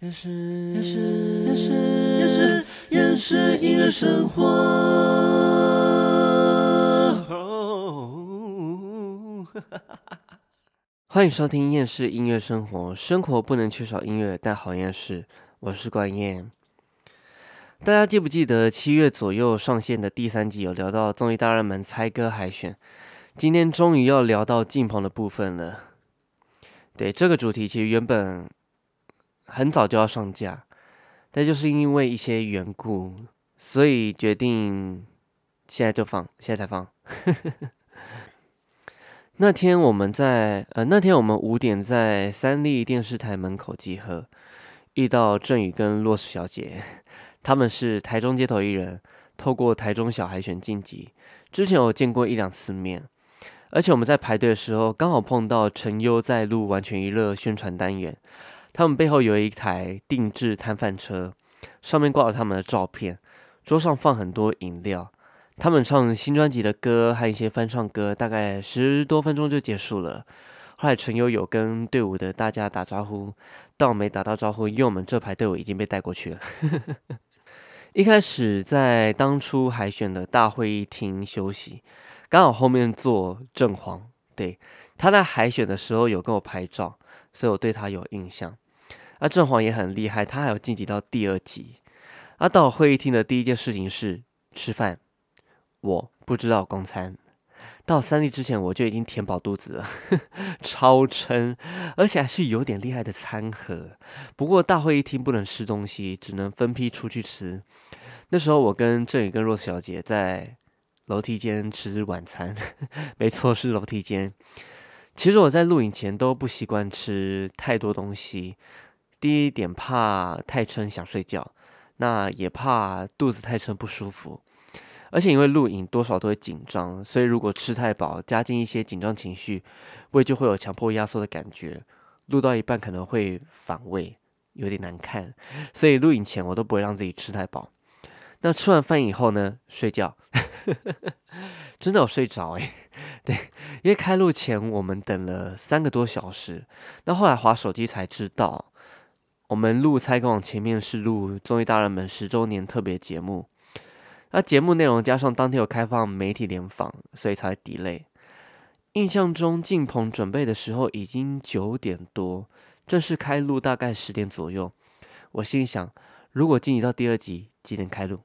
也是也是也是也是也是音乐生活。欢迎收听《厌世音乐生活》，生活不能缺少音乐，但好厌世。我是关燕。大家记不记得七月左右上线的第三集有聊到综艺大热门猜歌海选？今天终于要聊到进棚的部分了。对这个主题，其实原本。很早就要上架，但就是因为一些缘故，所以决定现在就放，现在才放。那天我们在呃，那天我们五点在三立电视台门口集合，遇到郑宇跟洛斯小姐，他们是台中街头艺人，透过台中小海选晋级，之前有见过一两次面，而且我们在排队的时候刚好碰到陈优在录完全娱乐宣传单元。他们背后有一台定制摊贩车，上面挂了他们的照片，桌上放很多饮料。他们唱新专辑的歌，还有一些翻唱歌，大概十多分钟就结束了。后来陈悠有跟队伍的大家打招呼，但我没打到招呼，因为我们这排队伍已经被带过去了。一开始在当初海选的大会议厅休息，刚好后面坐郑黄，对，他在海选的时候有跟我拍照。所以我对他有印象。那郑黄也很厉害，他还有晋级到第二级。啊，到会议厅的第一件事情是吃饭。我不知道公餐。到三立之前我就已经填饱肚子了，超撑，而且还是有点厉害的餐盒。不过大会议厅不能吃东西，只能分批出去吃。那时候我跟郑宇跟若小姐在楼梯间吃晚餐，没错，是楼梯间。其实我在录影前都不习惯吃太多东西，第一点怕太撑想睡觉，那也怕肚子太撑不舒服，而且因为录影多少都会紧张，所以如果吃太饱，加进一些紧张情绪，胃就会有强迫压缩的感觉，录到一半可能会反胃，有点难看，所以录影前我都不会让自己吃太饱。那吃完饭以后呢，睡觉，真的有睡着诶。对，因为开录前我们等了三个多小时，那后来划手机才知道，我们录猜歌网前面是录综艺大热门十周年特别节目，那节目内容加上当天有开放媒体联访，所以才 delay。印象中进棚准备的时候已经九点多，正式开录大概十点左右。我心里想，如果晋级到第二集，几点开录？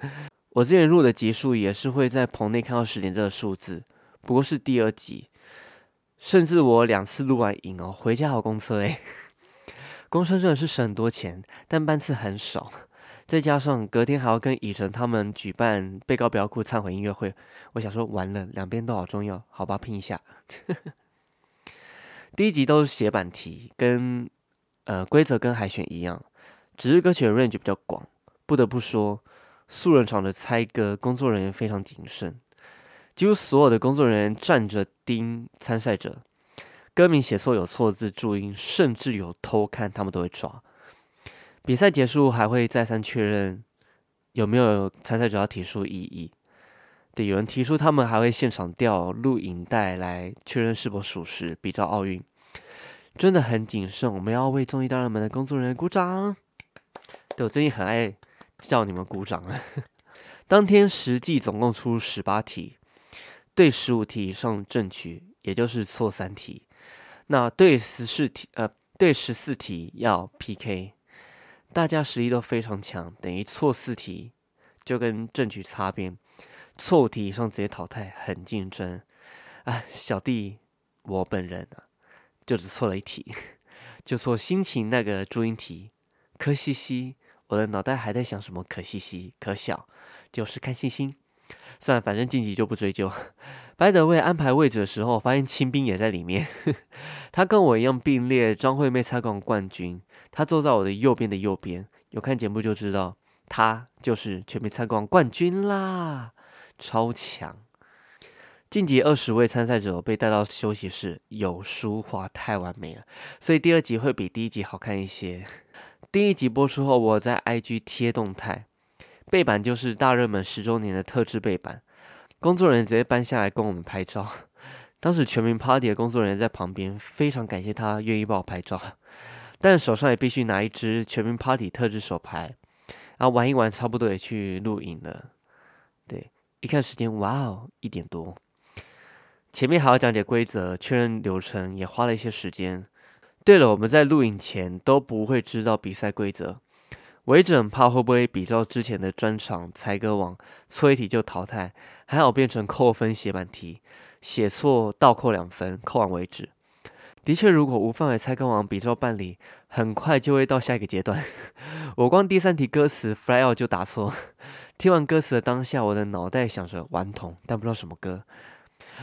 我之前录的集数也是会在棚内看到十点这个数字。不过是第二集，甚至我两次录完影哦，回家好公车诶，公车真的是省很多钱，但班次很少，再加上隔天还要跟以晨他们举办被告不要哭忏悔音乐会，我想说完了，两边都好重要，好吧，拼一下。第一集都是写板题，跟呃规则跟海选一样，只是歌曲的 range 比较广。不得不说，素人场的猜歌工作人员非常谨慎。几乎所有的工作人员站着盯参赛者，歌名写错有错字注音，甚至有偷看，他们都会抓。比赛结束还会再三确认有没有参赛者要提出异议。对，有人提出，他们还会现场调录影带来确认是否属实，比照奥运，真的很谨慎。我们要为综艺大热门的工作人员鼓掌。对我最近很爱叫你们鼓掌啊。当天实际总共出十八题。对十五题以上正确，也就是错三题。那对十四题，呃，对十四题要 PK。大家实力都非常强，等于错四题就跟正局擦边，错五题以上直接淘汰，很竞争。啊，小弟我本人啊，就只错了一题，就错心情那个注音题。可惜惜，我的脑袋还在想什么？可惜惜，可笑，就是看星星。算了，反正晋级就不追究。白德卫安排位置的时候，发现清兵也在里面。他跟我一样并列张惠妹猜广冠军，他坐在我的右边的右边。有看节目就知道，他就是全民猜广冠军啦，超强。晋级二十位参赛者被带到休息室，有书画太完美了，所以第二集会比第一集好看一些。第一集播出后，我在 IG 贴动态。背板就是大热门十周年的特制背板，工作人员直接搬下来跟我们拍照。当时全民 party 的工作人员在旁边，非常感谢他愿意帮我拍照。但手上也必须拿一支全民 Party 特制手牌，然后玩一玩，差不多也去录影了。对，一看时间，哇哦，一点多。前面还要讲解规则、确认流程，也花了一些时间。对了，我们在录影前都不会知道比赛规则，我一直很怕会不会比照之前的专场猜歌王错一题就淘汰，还好变成扣分写板题，写错倒扣两分，扣完为止。的确，如果无范围猜歌王比照办理，很快就会到下一个阶段。我光第三题歌词 “fly out” 就答错，听完歌词的当下，我的脑袋想着顽童，但不知道什么歌。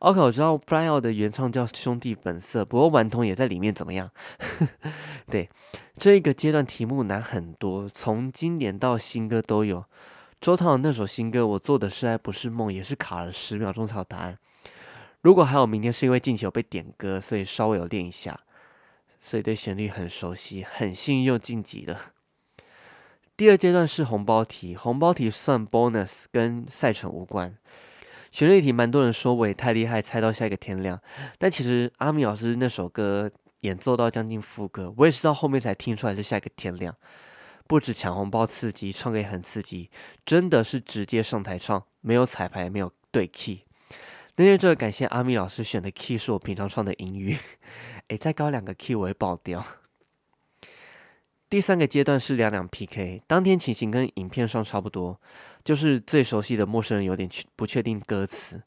OK，我知道 “fly out” 的原唱叫兄弟本色，不过顽童也在里面，怎么样？对，这个阶段题目难很多，从经典到新歌都有。周汤的那首新歌，我做的是爱不是梦，也是卡了十秒钟才有答案。如果还有明天，是因为近期有被点歌，所以稍微有练一下，所以对旋律很熟悉，很幸运又晋级了。第二阶段是红包题，红包题算 bonus，跟赛程无关。旋律题蛮多人说我也太厉害，猜到下一个天亮。但其实阿米老师那首歌演奏到将近副歌，我也是到后面才听出来是下一个天亮。不止抢红包刺激，唱歌也很刺激，真的是直接上台唱，没有彩排，没有对 key。那天真的感谢阿米老师选的 key 是我平常唱的音域，诶，再高两个 key 我会爆掉。第三个阶段是两两 PK，当天情形跟影片上差不多，就是最熟悉的陌生人有点不确定歌词。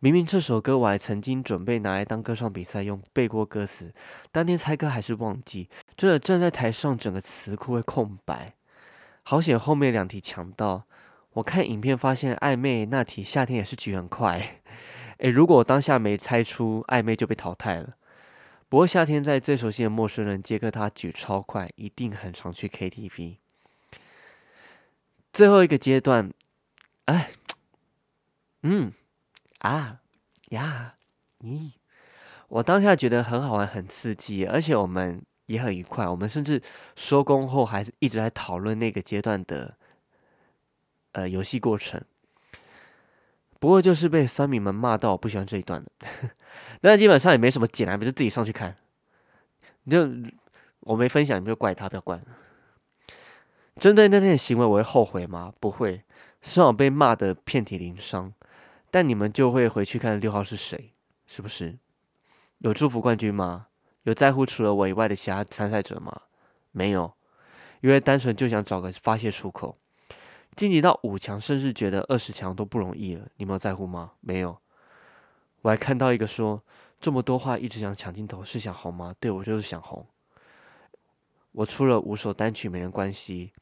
明明这首歌我还曾经准备拿来当歌唱比赛用，背过歌词，当天猜歌还是忘记，真的站在台上整个词库会空白。好险后面两题抢到，我看影片发现暧昧那题夏天也是举很快。诶，如果我当下没猜出暧昧，就被淘汰了。不过夏天在最熟悉的陌生人，杰克他举超快，一定很常去 KTV。最后一个阶段，哎，嗯，啊，呀，咦，我当下觉得很好玩，很刺激，而且我们也很愉快。我们甚至收工后还一直在讨论那个阶段的呃游戏过程。不过就是被酸民们骂到我不喜欢这一段的，但基本上也没什么剪来，不就自己上去看。你就我没分享，你就怪他，不要怪。针对那天的行为，我会后悔吗？不会，虽然我被骂的遍体鳞伤，但你们就会回去看六号是谁，是不是？有祝福冠军吗？有在乎除了我以外的其他参赛者吗？没有，因为单纯就想找个发泄出口。晋级到五强，甚至觉得二十强都不容易了。你们有在乎吗？没有。我还看到一个说这么多话，一直想抢镜头，是想红吗？对，我就是想红。我出了五首单曲，没人关系。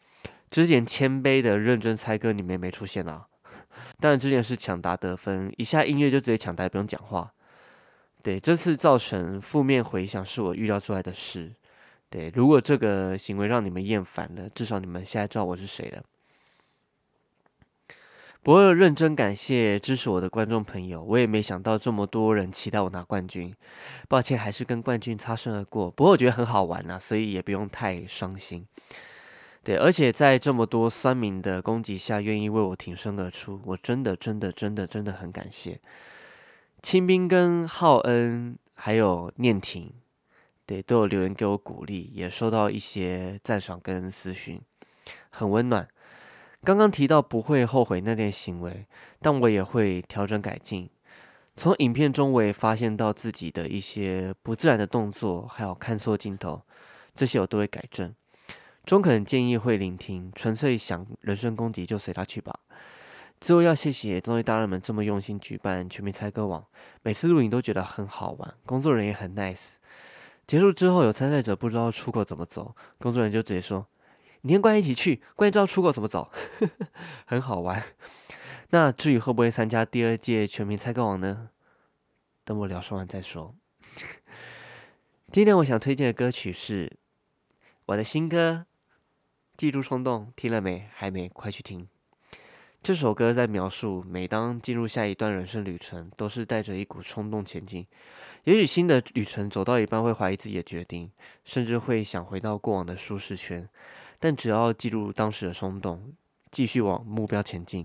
之前谦卑的认真猜歌，你们也没出现啊？当然，之前是抢答得分，一下音乐就直接抢答，不用讲话。对，这次造成负面回响是我预料出来的事。对，如果这个行为让你们厌烦了，至少你们现在知道我是谁了。不过认真感谢支持我的观众朋友，我也没想到这么多人期待我拿冠军。抱歉，还是跟冠军擦身而过。不过我觉得很好玩啊，所以也不用太伤心。对，而且在这么多酸民的攻击下，愿意为我挺身而出，我真的真的真的真的很感谢。清兵跟浩恩还有念婷，对，都有留言给我鼓励，也收到一些赞赏跟私讯，很温暖。刚刚提到不会后悔那点行为，但我也会调整改进。从影片中我也发现到自己的一些不自然的动作，还有看错镜头，这些我都会改正。中肯建议会聆听，纯粹想人身攻击就随他去吧。最后要谢谢综艺大人们这么用心举办全民猜歌网，每次录影都觉得很好玩，工作人员也很 nice。结束之后有参赛者不知道出口怎么走，工作人员就直接说。你跟关一起去，关知道出口怎么走，很好玩。那至于会不会参加第二届全民猜歌王呢？等我聊说完再说。今天我想推荐的歌曲是我的新歌《记住冲动》，听了没？还没？快去听！这首歌在描述，每当进入下一段人生旅程，都是带着一股冲动前进。也许新的旅程走到一半会怀疑自己的决定，甚至会想回到过往的舒适圈。但只要记住当时的冲动，继续往目标前进，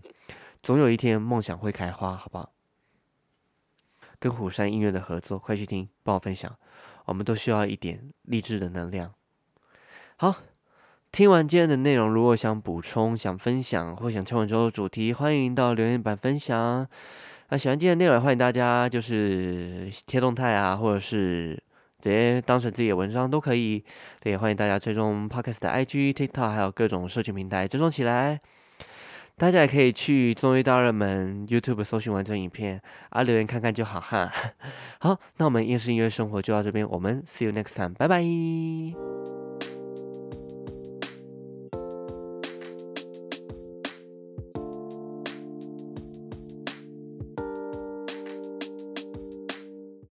总有一天梦想会开花，好不好？跟虎山音乐的合作，快去听，帮我分享。我们都需要一点励志的能量。好，听完今天的内容，如果想补充、想分享或想敲完之后主题，欢迎到留言板分享。那喜欢今天的内容，欢迎大家就是贴动态啊，或者是直接当成自己的文章都可以。也欢迎大家追踪 Podcast 的 IG、TikTok，还有各种社群平台追踪起来。大家也可以去综艺大热门 YouTube 搜寻完整影片啊，留言看看就好哈。好，那我们夜市音乐生活就到这边，我们 See you next time，拜拜。